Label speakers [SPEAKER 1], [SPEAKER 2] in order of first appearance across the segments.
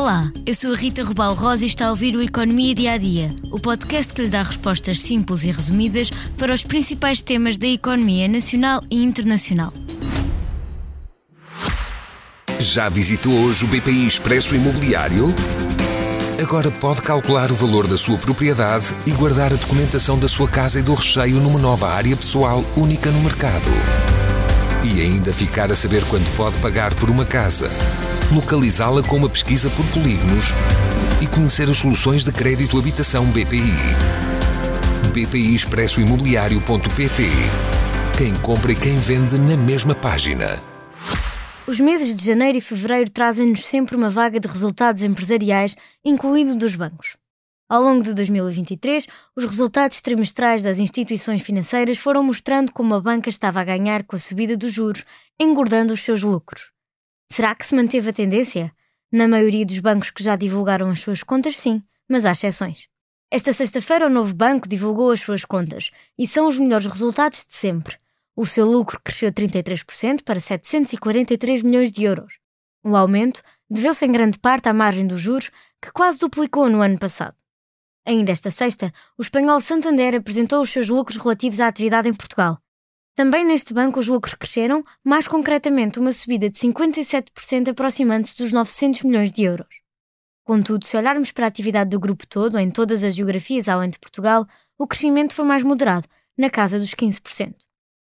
[SPEAKER 1] Olá, eu sou a Rita Rubal Rosa e está a ouvir o Economia Dia a Dia, o podcast que lhe dá respostas simples e resumidas para os principais temas da economia nacional e internacional.
[SPEAKER 2] Já visitou hoje o BPI Expresso Imobiliário? Agora pode calcular o valor da sua propriedade e guardar a documentação da sua casa e do recheio numa nova área pessoal única no mercado. E ainda ficar a saber quanto pode pagar por uma casa localizá-la com uma pesquisa por polígonos e conhecer as soluções de crédito habitação BPI. BPI Expresso Imobiliário.pt Quem compra e quem vende na mesma página.
[SPEAKER 1] Os meses de janeiro e fevereiro trazem-nos sempre uma vaga de resultados empresariais, incluindo dos bancos. Ao longo de 2023, os resultados trimestrais das instituições financeiras foram mostrando como a banca estava a ganhar com a subida dos juros, engordando os seus lucros. Será que se manteve a tendência? Na maioria dos bancos que já divulgaram as suas contas, sim, mas há exceções. Esta sexta-feira, o novo banco divulgou as suas contas e são os melhores resultados de sempre. O seu lucro cresceu 33% para 743 milhões de euros. O aumento deveu-se em grande parte à margem dos juros, que quase duplicou no ano passado. Ainda esta sexta, o espanhol Santander apresentou os seus lucros relativos à atividade em Portugal também neste banco os lucros cresceram, mais concretamente uma subida de 57% aproximando-se dos 900 milhões de euros. Contudo, se olharmos para a atividade do grupo todo, em todas as geografias além de Portugal, o crescimento foi mais moderado, na casa dos 15%.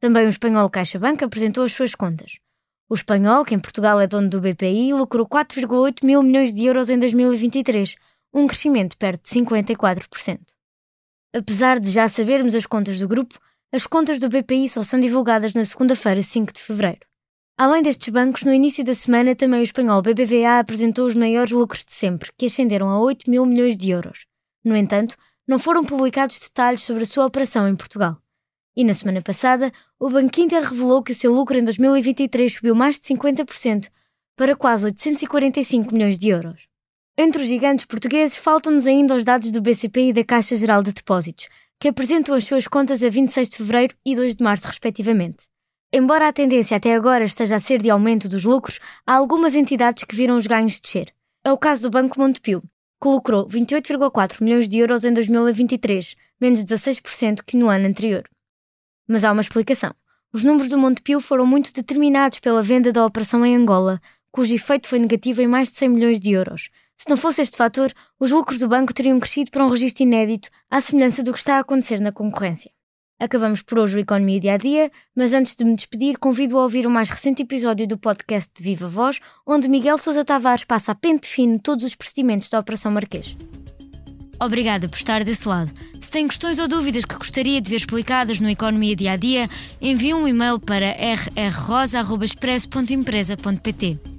[SPEAKER 1] Também o espanhol CaixaBank apresentou as suas contas. O espanhol, que em Portugal é dono do BPI, lucrou 4,8 mil milhões de euros em 2023, um crescimento perto de 54%. Apesar de já sabermos as contas do grupo, as contas do BPI só são divulgadas na segunda-feira, 5 de fevereiro. Além destes bancos, no início da semana também o espanhol BBVA apresentou os maiores lucros de sempre, que ascenderam a 8 mil milhões de euros. No entanto, não foram publicados detalhes sobre a sua operação em Portugal. E na semana passada, o Banco Inter revelou que o seu lucro em 2023 subiu mais de 50% para quase 845 milhões de euros. Entre os gigantes portugueses, faltam-nos ainda os dados do BCP e da Caixa Geral de Depósitos, que apresentam as suas contas a 26 de fevereiro e 2 de março, respectivamente. Embora a tendência até agora esteja a ser de aumento dos lucros, há algumas entidades que viram os ganhos descer. É o caso do Banco Montepio, que lucrou 28,4 milhões de euros em 2023, menos 16% que no ano anterior. Mas há uma explicação. Os números do Montepio foram muito determinados pela venda da operação em Angola, cujo efeito foi negativo em mais de 100 milhões de euros, se não fosse este fator, os lucros do banco teriam crescido para um registro inédito, à semelhança do que está a acontecer na concorrência. Acabamos por hoje o Economia Dia a Dia, mas antes de me despedir, convido a ouvir o mais recente episódio do podcast de Viva Voz, onde Miguel Sousa Tavares passa a pente fino todos os procedimentos da Operação Marquês. Obrigada por estar desse lado. Se tem questões ou dúvidas que gostaria de ver explicadas no Economia Dia a Dia, envie um e-mail para rrrosa.expresso.empresa.pt.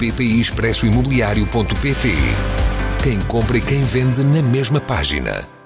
[SPEAKER 2] BPI Expresso Imobiliário.pt quem compra e quem vende na mesma página.